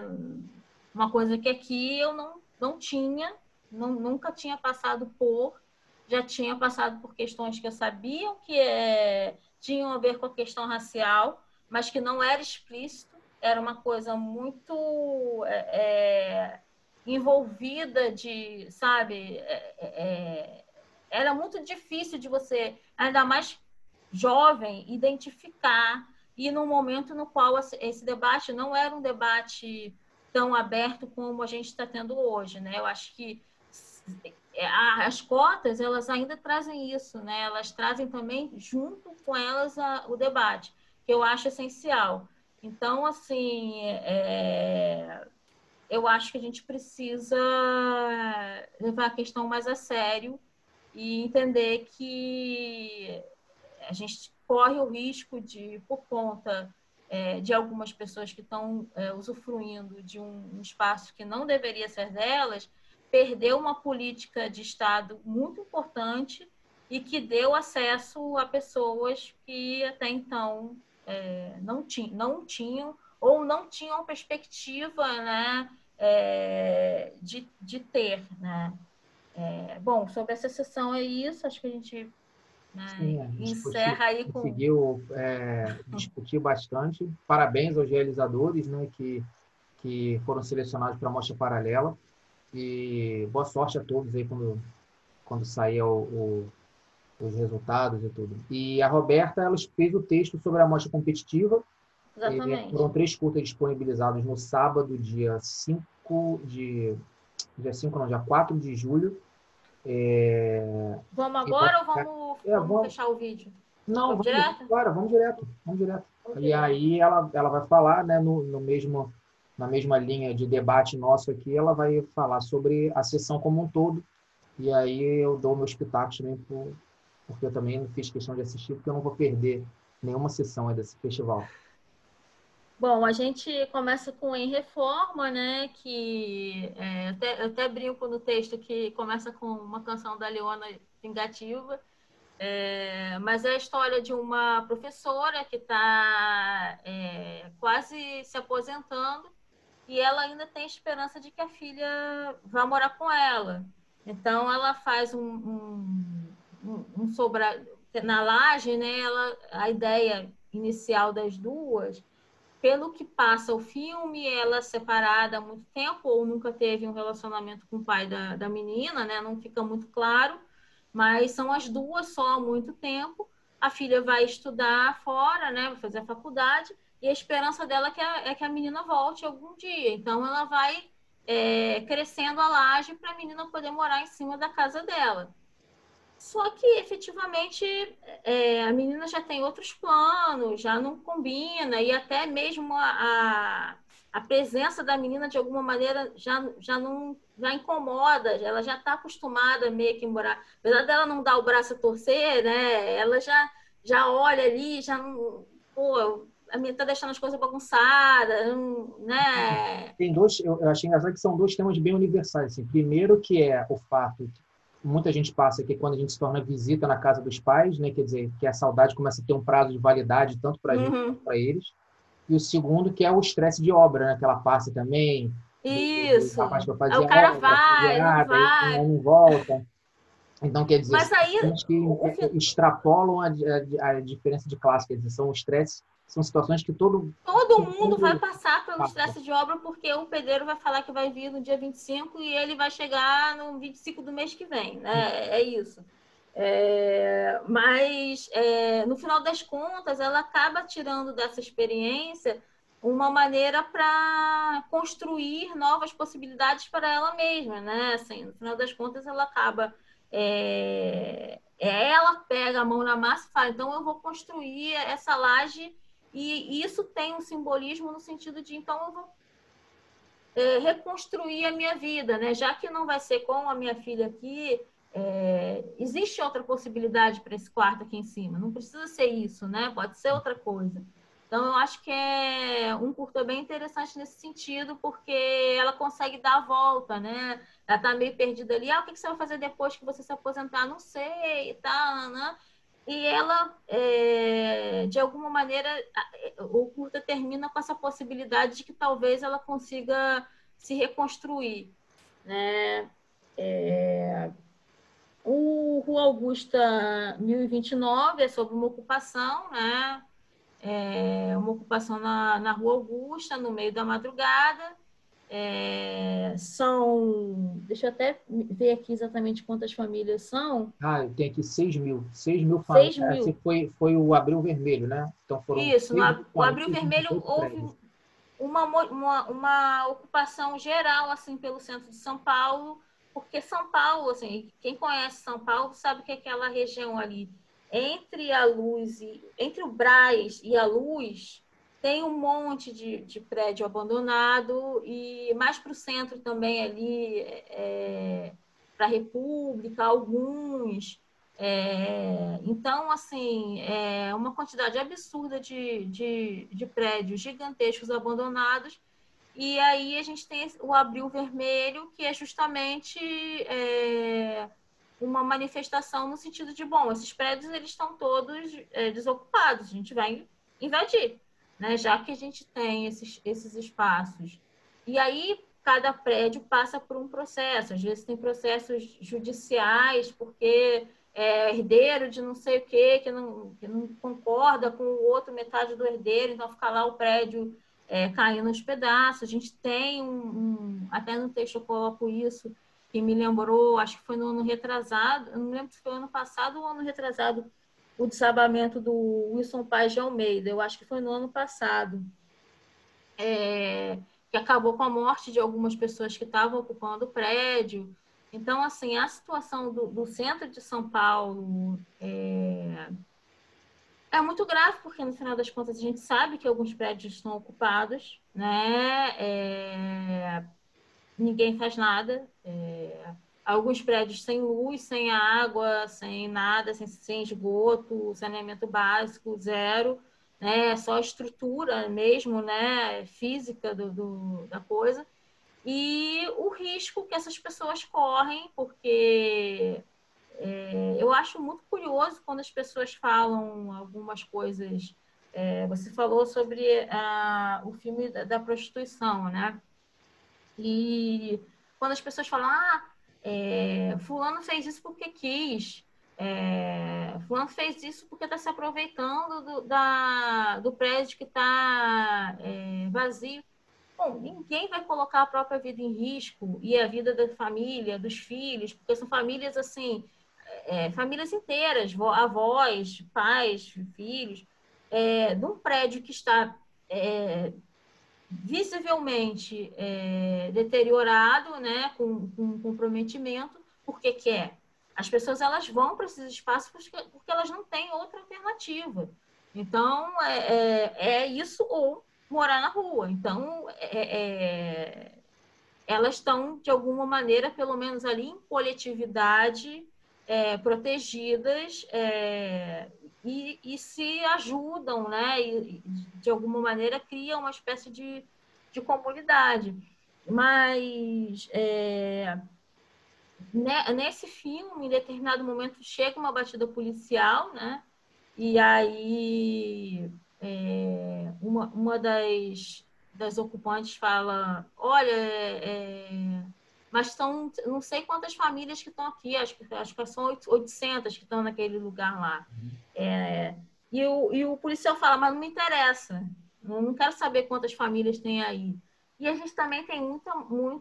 Uma coisa que aqui eu não, não tinha, não, nunca tinha passado por já tinha passado por questões que eu sabia que é, tinham a ver com a questão racial, mas que não era explícito, era uma coisa muito é, é envolvida de, sabe, é, é, era muito difícil de você, ainda mais jovem, identificar e no momento no qual esse debate não era um debate tão aberto como a gente está tendo hoje, né? Eu acho que é, as cotas elas ainda trazem isso, né? Elas trazem também junto com elas a, o debate, que eu acho essencial. Então, assim, é, eu acho que a gente precisa levar a questão mais a sério e entender que a gente corre o risco de, por conta é, de algumas pessoas que estão é, usufruindo de um, um espaço que não deveria ser delas, perdeu uma política de Estado muito importante e que deu acesso a pessoas que até então é, não, tinham, não tinham ou não tinham perspectiva né, é, de, de ter. Né? É, bom, sobre essa sessão é isso, acho que a gente, né, Sim, a gente encerra aí com. Conseguiu é, discutir bastante. Parabéns aos realizadores né, que, que foram selecionados para a mostra paralela. E boa sorte a todos aí quando, quando sair o, o, os resultados e tudo. E a Roberta, ela fez o texto sobre a amostra competitiva. Exatamente. E foram três curtas disponibilizados no sábado, dia 5 de... Dia 5 não, dia 4 de julho. É... Vamos agora ou vamos, é, vamos, vamos, fechar o vídeo? Não, vamos, vamos direto? Agora, vamos direto. Vamos direto. Okay. E aí ela, ela vai falar né, no, no mesmo na mesma linha de debate nosso aqui, ela vai falar sobre a sessão como um todo. E aí eu dou meus pitacos também, por, porque eu também não fiz questão de assistir, porque eu não vou perder nenhuma sessão desse festival. Bom, a gente começa com Em Reforma, né? Que é, até, até brinco no texto que começa com uma canção da Leona Vingativa. É, mas é a história de uma professora que está é, quase se aposentando e ela ainda tem esperança de que a filha vá morar com ela. Então ela faz um, um, um, um sobra na laje, né? Ela, a ideia inicial das duas, pelo que passa o filme, ela separada há muito tempo ou nunca teve um relacionamento com o pai da, da menina, né? Não fica muito claro, mas são as duas só há muito tempo. A filha vai estudar fora, né? Vai fazer a faculdade e a esperança dela é que a, é que a menina volte algum dia. Então, ela vai é, crescendo a laje para a menina poder morar em cima da casa dela. Só que efetivamente é, a menina já tem outros planos, já não combina, e até mesmo a, a, a presença da menina de alguma maneira já, já não já incomoda, ela já está acostumada meio que morar. Apesar dela não dar o braço a torcer, né? Ela já, já olha ali, já não. Pô, a minha tá deixando as coisas bagunçadas, né? Tem dois, eu achei engraçado que são dois temas bem universais. Assim. Primeiro que é o fato muita gente passa que quando a gente se torna visita na casa dos pais, né, quer dizer, que a saudade começa a ter um prazo de validade tanto para a uhum. gente quanto para eles. E o segundo que é o estresse de obra, né, que ela passa também. Isso. O, fazer o cara obra, vai, não vai. Não volta. Então, quer dizer, Mas aí, que extrapolam a, a, a, diferença de classe, quer dizer, são estresses são situações que todo. Todo mundo vai passar pelo estresse de obra, porque o pedreiro vai falar que vai vir no dia 25 e ele vai chegar no 25 do mês que vem, né? É isso. É, mas, é, no final das contas, ela acaba tirando dessa experiência uma maneira para construir novas possibilidades para ela mesma, né? Assim, no final das contas, ela acaba. É, é ela pega a mão na massa e fala: então eu vou construir essa laje e isso tem um simbolismo no sentido de, então, eu vou é, reconstruir a minha vida, né? Já que não vai ser com a minha filha aqui, é, existe outra possibilidade para esse quarto aqui em cima. Não precisa ser isso, né? Pode ser outra coisa. Então, eu acho que é um curto bem interessante nesse sentido, porque ela consegue dar a volta, né? Ela tá meio perdida ali. Ah, o que você vai fazer depois que você se aposentar? Não sei e tal, né? E ela, é, de alguma maneira, o curta termina com essa possibilidade de que talvez ela consiga se reconstruir. Né? É, o Rua Augusta 1029 é sobre uma ocupação, né? É, uma ocupação na, na Rua Augusta, no meio da madrugada. É, são, deixa eu até ver aqui exatamente quantas famílias são. Ah, tem aqui 6 mil. 6 mil famílias. 6 mil. Esse foi, foi o Abril Vermelho, né? Então foram Isso, no, o Abril Vermelho houve uma, uma, uma ocupação geral assim pelo centro de São Paulo, porque São Paulo, assim, quem conhece São Paulo sabe que aquela região ali entre a luz e entre o Braz e a luz tem um monte de, de prédio abandonado e mais para o centro também ali, é, para a República, alguns. É, então, assim, é uma quantidade absurda de, de, de prédios gigantescos abandonados. E aí a gente tem o Abril Vermelho, que é justamente é, uma manifestação no sentido de, bom, esses prédios eles estão todos é, desocupados, a gente vai invadir né? já que a gente tem esses, esses espaços. E aí, cada prédio passa por um processo. Às vezes tem processos judiciais, porque é herdeiro de não sei o quê, que não, que não concorda com o outro metade do herdeiro, então fica lá o prédio é, caindo aos pedaços. A gente tem um, um, até no texto eu coloco isso, que me lembrou, acho que foi no ano retrasado, eu não lembro se foi ano passado ou ano retrasado, o desabamento do Wilson Paz de Almeida, eu acho que foi no ano passado, é, que acabou com a morte de algumas pessoas que estavam ocupando o prédio. Então, assim, a situação do, do centro de São Paulo é, é, muito grave, porque no final das contas a gente sabe que alguns prédios estão ocupados, né? É, ninguém faz nada. É, alguns prédios sem luz, sem água, sem nada, sem, sem esgoto, saneamento básico, zero, né? Só estrutura mesmo, né? Física do, do, da coisa. E o risco que essas pessoas correm, porque é, eu acho muito curioso quando as pessoas falam algumas coisas. É, você falou sobre a, o filme da, da prostituição, né? E quando as pessoas falam, ah, é, fulano fez isso porque quis. É, fulano fez isso porque está se aproveitando do, da, do prédio que está é, vazio. Bom, ninguém vai colocar a própria vida em risco e a vida da família, dos filhos, porque são famílias assim, é, famílias inteiras, avós, pais, filhos, é, de um prédio que está é, visivelmente é, deteriorado, né, com, com comprometimento, porque quer. As pessoas elas vão para esses espaços porque, porque elas não têm outra alternativa. Então, é, é, é isso ou morar na rua. Então, é, é elas estão, de alguma maneira, pelo menos ali em coletividade, é, protegidas é, e, e, se ajudam, né? E, de alguma maneira, criam uma espécie de, de comunidade. Mas é, nesse filme, em determinado momento, chega uma batida policial, né? E aí é, uma, uma das, das ocupantes fala, olha, é, é mas são não sei quantas famílias que estão aqui, acho que, acho que são 800 que estão naquele lugar lá. É, e, o, e o policial fala, mas não me interessa, não, não quero saber quantas famílias tem aí. E a gente também tem muita, muita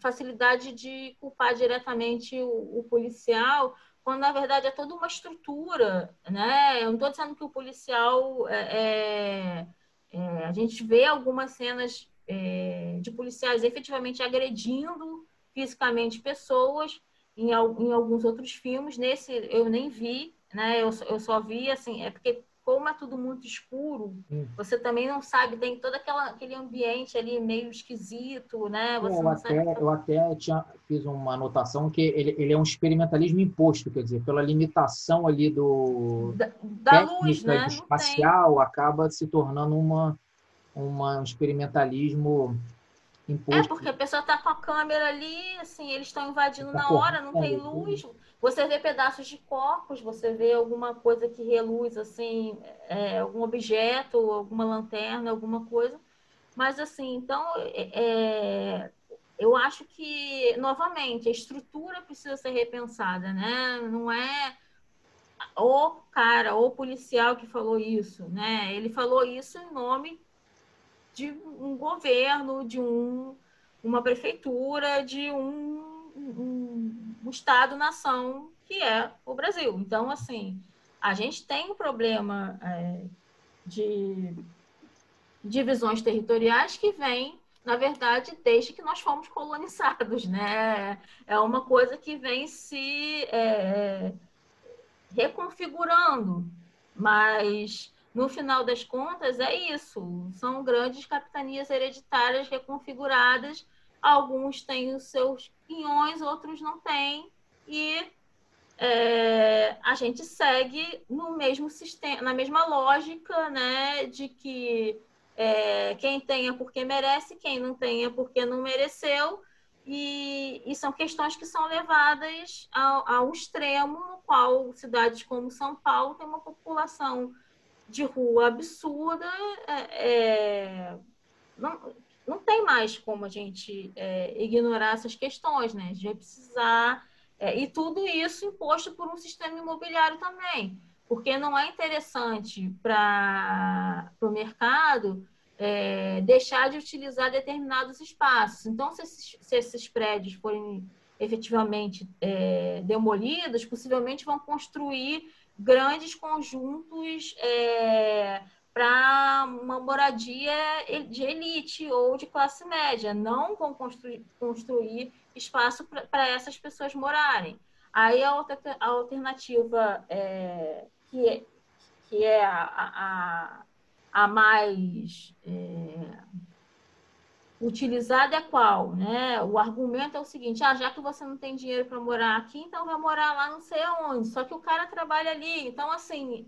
facilidade de culpar diretamente o, o policial, quando na verdade é toda uma estrutura, né? Eu não estou dizendo que o policial é, é, é, a gente vê algumas cenas é, de policiais efetivamente agredindo fisicamente pessoas em, em, alguns outros filmes. Nesse eu nem vi, né? Eu, eu só vi assim, é porque como é tudo muito escuro, hum. você também não sabe, tem todo aquela, aquele ambiente ali meio esquisito, né? Você eu, até, eu até tinha, fiz uma anotação que ele, ele é um experimentalismo imposto, quer dizer, pela limitação ali do da, da luz, né? espacial, acaba se tornando uma uma, um experimentalismo imposto. É, porque a pessoa está com a câmera ali, assim, eles estão invadindo tá na hora, não tem luz. Você vê pedaços de corpos, você vê alguma coisa que reluz, assim, é, algum objeto, alguma lanterna, alguma coisa. Mas, assim, então, é, é eu acho que, novamente, a estrutura precisa ser repensada, né? Não é o cara, o policial que falou isso, né? Ele falou isso em nome de um governo, de um, uma prefeitura, de um, um, um Estado-nação que é o Brasil. Então, assim, a gente tem um problema é, de divisões territoriais que vem, na verdade, desde que nós fomos colonizados, né? É uma coisa que vem se é, reconfigurando, mas no final das contas, é isso. São grandes capitanias hereditárias reconfiguradas. Alguns têm os seus quinhões, outros não têm. E é, a gente segue no mesmo sistema, na mesma lógica, né, de que é, quem tenha porque merece, quem não tenha porque não mereceu. E, e são questões que são levadas ao, ao extremo, no qual cidades como São Paulo têm uma população de rua absurda, é, é, não, não tem mais como a gente é, ignorar essas questões, né? A gente vai precisar. É, e tudo isso imposto por um sistema imobiliário também, porque não é interessante para o mercado é, deixar de utilizar determinados espaços. Então, se esses, se esses prédios forem efetivamente é, demolidos, possivelmente vão construir grandes conjuntos é, para uma moradia de elite ou de classe média. Não vão construir, construir espaço para essas pessoas morarem. Aí a, outra, a alternativa é, que, é, que é a, a, a mais é, utilizada é qual, né? O argumento é o seguinte: ah, já que você não tem dinheiro para morar aqui, então vai morar lá não sei aonde. Só que o cara trabalha ali, então assim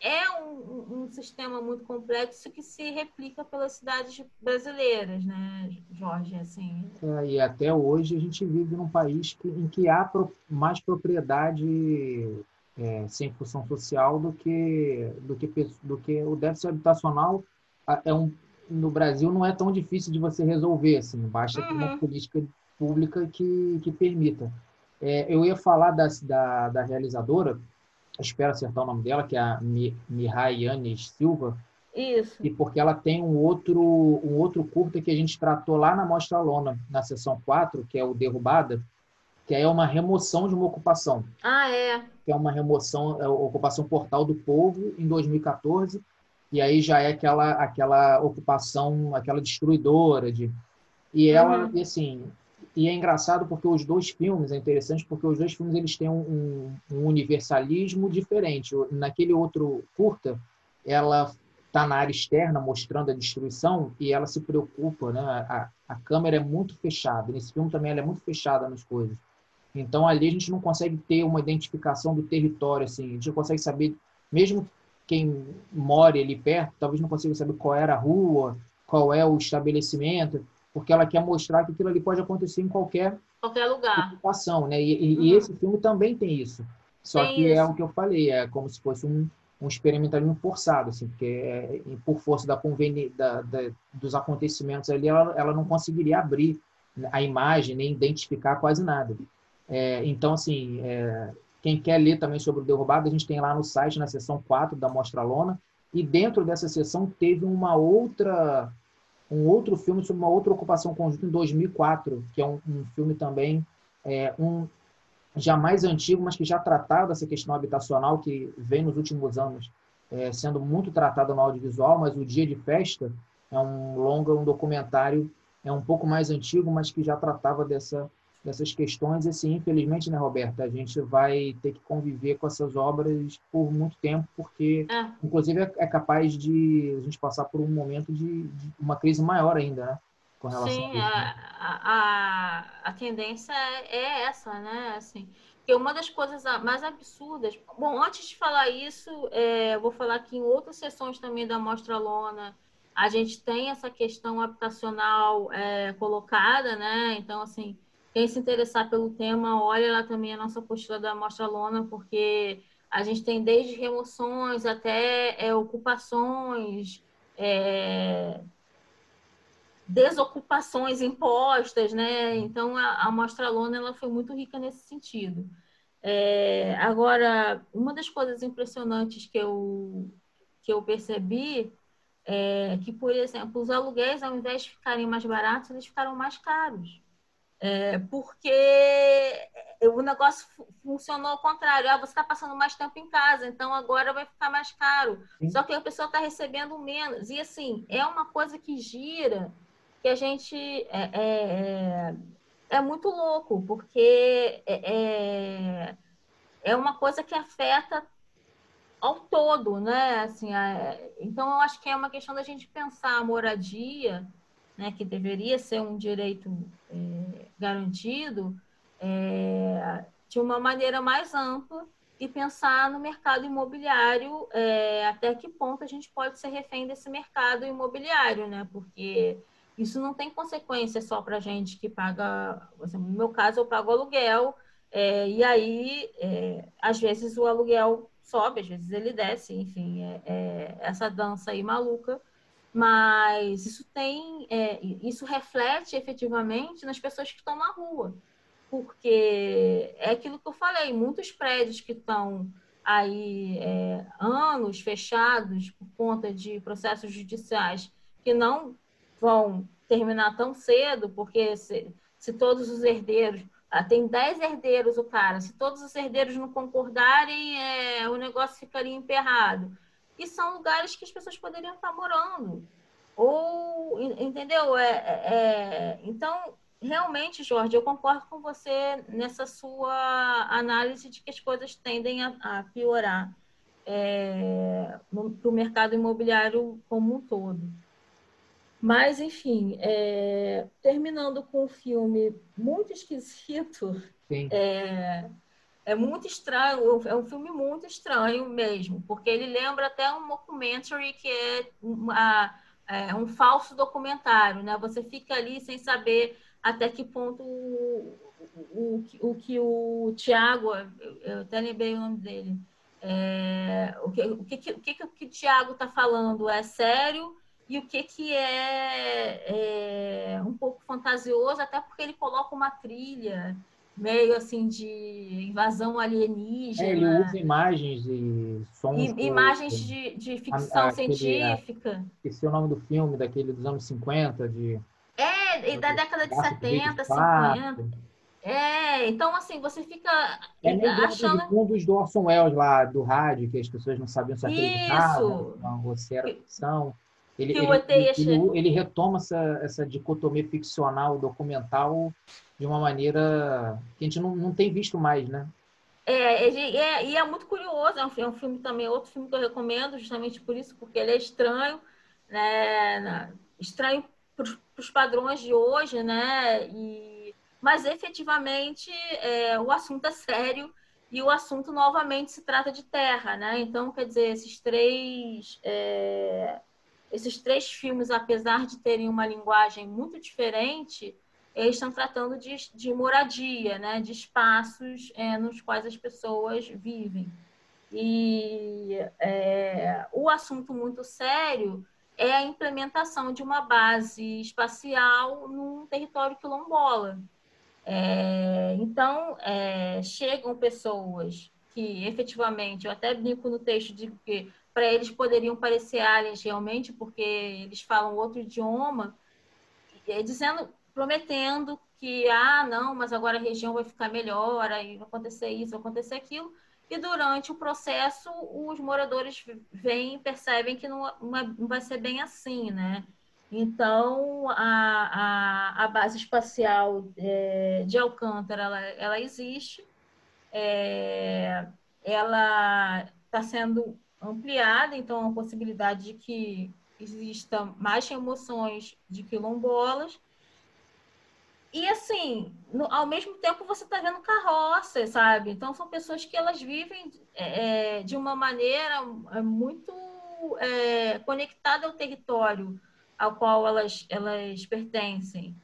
é um, um sistema muito complexo que se replica pelas cidades brasileiras, né, Jorge? Assim. É, e até hoje a gente vive num país que, em que há pro, mais propriedade é, sem função social do que do que do que o déficit habitacional é um no Brasil não é tão difícil de você resolver, assim, basta uhum. ter uma política pública que, que permita. É, eu ia falar da, da, da, realizadora, espero acertar o nome dela, que é a Mihai Yanis Silva, isso. E porque ela tem um outro, um outro curta que a gente tratou lá na Mostra Lona, na sessão 4, que é o Derrubada, que é uma remoção de uma ocupação. Ah, é. Que é uma remoção, é a ocupação Portal do Povo, em 2014, e aí já é aquela aquela ocupação, aquela destruidora de e ela, uhum. e assim, e é engraçado porque os dois filmes, é interessante porque os dois filmes eles têm um, um universalismo diferente. Naquele outro curta, ela está na área externa mostrando a destruição e ela se preocupa, né? A, a câmera é muito fechada. Nesse filme também ela é muito fechada nas coisas. Então ali a gente não consegue ter uma identificação do território assim. A gente não consegue saber, mesmo quem mora ali perto, talvez não consiga saber qual era a rua, qual é o estabelecimento porque ela quer mostrar que aquilo ali pode acontecer em qualquer, qualquer lugar. Ocupação, né? E, e, uhum. e, esse filme também tem isso. Só tem que é isso. é o que eu falei, é como se fosse um, um experimentalismo forçado, assim, porque é, por força da, conveni da, da, dos acontecimentos ali, ela, ela não conseguiria abrir a imagem nem identificar quase nada. É, então, assim, é, quem quer ler também sobre o Derrubado, a gente tem lá no site, na seção 4 da Mostra Lona, e dentro dessa sessão teve uma outra um outro filme sobre uma outra ocupação conjunta em 2004, que é um, um filme também é, um já mais antigo, mas que já tratava dessa questão habitacional que vem nos últimos anos é, sendo muito tratada no audiovisual, mas o Dia de Festa é um longa, um documentário é um pouco mais antigo, mas que já tratava dessa dessas questões. Assim, infelizmente, né, Roberta, a gente vai ter que conviver com essas obras por muito tempo, porque, é. inclusive, é, é capaz de a gente passar por um momento de, de uma crise maior ainda, né? Com relação Sim, a, né? a, a, a, tendência é, é essa, né? Assim, que uma das coisas mais absurdas. Bom, antes de falar isso, é, vou falar que em outras sessões também da Mostra Lona, a gente tem essa questão habitacional é, colocada, né? Então, assim, quem se interessar pelo tema, olha lá também a nossa postura da Mostra Lona, porque a gente tem desde remoções até é, ocupações, é, desocupações impostas, né? Então a, a Mostra Lona ela foi muito rica nesse sentido. É, agora, uma das coisas impressionantes que eu, que eu percebi é que, por exemplo, os aluguéis, ao invés de ficarem mais baratos, eles ficaram mais caros. É, porque o negócio funcionou ao contrário. Ah, você está passando mais tempo em casa, então agora vai ficar mais caro. Sim. Só que a pessoa está recebendo menos. E assim, é uma coisa que gira, que a gente é, é, é, é muito louco, porque é, é, é uma coisa que afeta ao todo, né? Assim, então eu acho que é uma questão da gente pensar a moradia né, que deveria ser um direito é, garantido, é, de uma maneira mais ampla e pensar no mercado imobiliário, é, até que ponto a gente pode ser refém desse mercado imobiliário, né? Porque isso não tem consequência só para a gente que paga, assim, no meu caso, eu pago aluguel, é, e aí, é, às vezes, o aluguel sobe, às vezes ele desce, enfim, é, é essa dança aí maluca mas isso tem, é, isso reflete efetivamente nas pessoas que estão na rua, porque é aquilo que eu falei, muitos prédios que estão aí é, anos fechados por conta de processos judiciais que não vão terminar tão cedo, porque se, se todos os herdeiros ah, tem 10 herdeiros o cara, se todos os herdeiros não concordarem, é, o negócio ficaria emperrado e são lugares que as pessoas poderiam estar morando. Ou, entendeu? É, é, é, então, realmente, Jorge, eu concordo com você nessa sua análise de que as coisas tendem a, a piorar é, para o mercado imobiliário como um todo. Mas, enfim, é, terminando com um filme muito esquisito, é, é muito estranho, é um filme muito estranho mesmo, porque ele lembra até um documentary que é, uma, é um falso documentário, né? Você fica ali sem saber até que ponto o, o, o que o Tiago, eu até lembrei o nome dele, é, o, que, o, que, o que, o que o Tiago está falando é sério e o que, que é, é um pouco fantasioso, até porque ele coloca uma trilha meio assim de invasão alienígena. É, ele usa imagens e sons. I, imagens do, de, de ficção aquele, científica. Esqueci o nome do filme, daquele dos anos 50, de. É, e da década de 70, 50. É, então assim, você fica é meio achando... um dos do Orson Welles lá, do rádio, que as pessoas não sabiam se acreditavam, Isso. se era ficção. Ele, ele, ele, ele, retoma essa, essa dicotomia ficcional, documental, de uma maneira que a gente não, não tem visto mais, né? É, ele é, e é muito curioso, é um, é um filme também, outro filme que eu recomendo, justamente por isso, porque ele é estranho, né? Estranho para os padrões de hoje, né? E, mas efetivamente é, o assunto é sério e o assunto novamente se trata de terra, né? Então, quer dizer, esses três é, esses três filmes, apesar de terem uma linguagem muito diferente, eles estão tratando de, de moradia, né? De espaços é, nos quais as pessoas vivem. E é, o assunto muito sério é a implementação de uma base espacial num território quilombola. É, então, é, chegam pessoas que efetivamente, eu até brinco no texto de que para eles poderiam parecer aliens realmente, porque eles falam outro idioma, é, dizendo, prometendo que, ah, não, mas agora a região vai ficar melhor, aí vai acontecer isso, vai acontecer aquilo. E durante o processo, os moradores vêm percebem que não, não vai ser bem assim, né? Então, a, a, a base espacial é, de Alcântara, ela, ela existe, é, ela está sendo ampliada, então a possibilidade de que exista mais remoções de quilombolas, e assim, no, ao mesmo tempo você está vendo carroças, sabe? Então são pessoas que elas vivem é, é, de uma maneira é, muito é, conectada ao território ao qual elas, elas pertencem.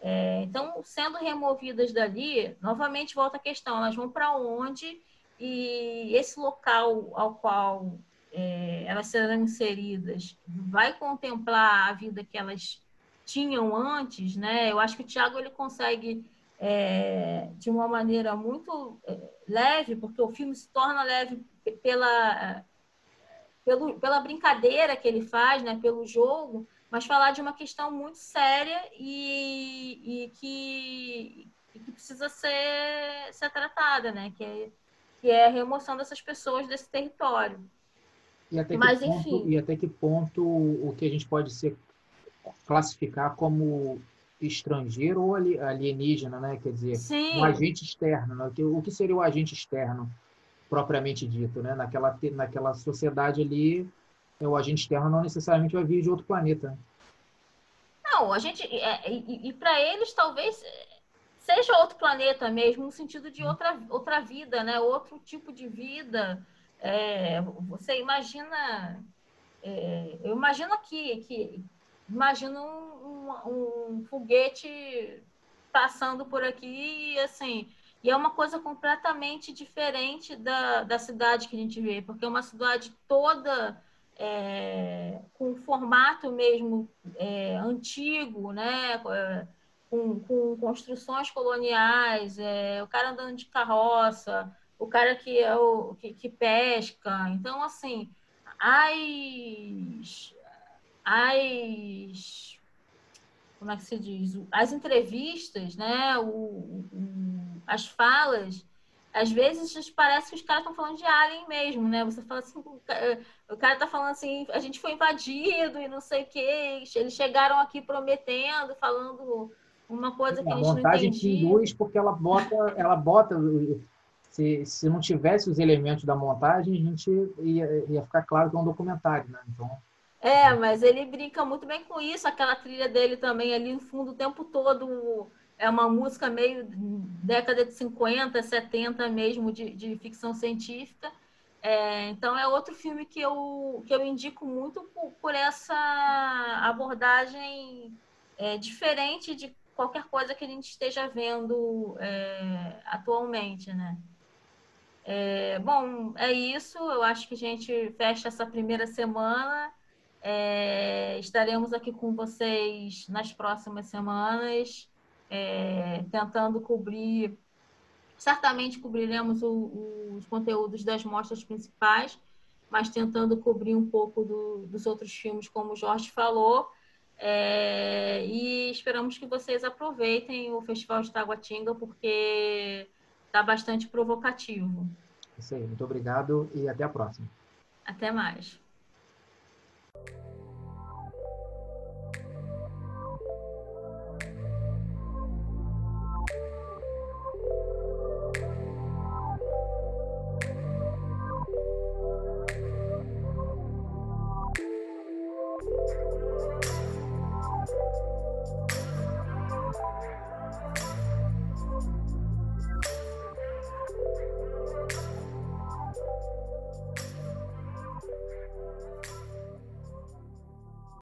É, então, sendo removidas dali, novamente volta a questão: elas vão para onde? E esse local ao qual é, elas serão inseridas vai contemplar a vida que elas tinham antes, né? Eu acho que o Tiago ele consegue é, de uma maneira muito é, leve, porque o filme se torna leve pela pelo, pela brincadeira que ele faz, né? Pelo jogo, mas falar de uma questão muito séria e, e que, que precisa ser, ser tratada, né? Que é, que é a remoção dessas pessoas desse território. E até, Mas, ponto, enfim. e até que ponto o que a gente pode ser classificar como estrangeiro ou alienígena, né? Quer dizer, Sim. um agente externo. Né? O que seria o agente externo, propriamente dito, né? Naquela, naquela sociedade ali, é, o agente externo não necessariamente vai vir de outro planeta. Não, a gente... É, e, e para eles, talvez seja outro planeta mesmo, no sentido de outra, outra vida, né? Outro tipo de vida. É, você imagina... É, eu imagino aqui que imagina um, um, um, foguete passando por aqui e assim e é uma coisa completamente diferente da, da cidade que a gente vê porque é uma cidade toda é, com formato mesmo é, antigo né com, com construções coloniais é, o cara andando de carroça o cara que é o que, que pesca. Então assim as as como é que se diz? As entrevistas né o, o, as falas às vezes parece que os caras estão falando de alien mesmo né? Você fala assim o cara está falando assim a gente foi invadido e não sei o que eles chegaram aqui prometendo falando uma coisa que a, a gente não entendia. montagem induz porque ela bota ela bota se, se não tivesse os elementos da montagem a gente ia, ia ficar claro que é um documentário né então é, mas ele brinca muito bem com isso, aquela trilha dele também ali no fundo o tempo todo. É uma música meio década de 50, 70 mesmo, de, de ficção científica. É, então é outro filme que eu, que eu indico muito por, por essa abordagem é, diferente de qualquer coisa que a gente esteja vendo é, atualmente, né? É, bom, é isso. Eu acho que a gente fecha essa primeira semana. É, estaremos aqui com vocês nas próximas semanas, é, tentando cobrir. Certamente cobriremos o, os conteúdos das mostras principais, mas tentando cobrir um pouco do, dos outros filmes, como o Jorge falou. É, e esperamos que vocês aproveitem o Festival de Taguatinga, porque está bastante provocativo. Isso aí, muito obrigado e até a próxima. Até mais.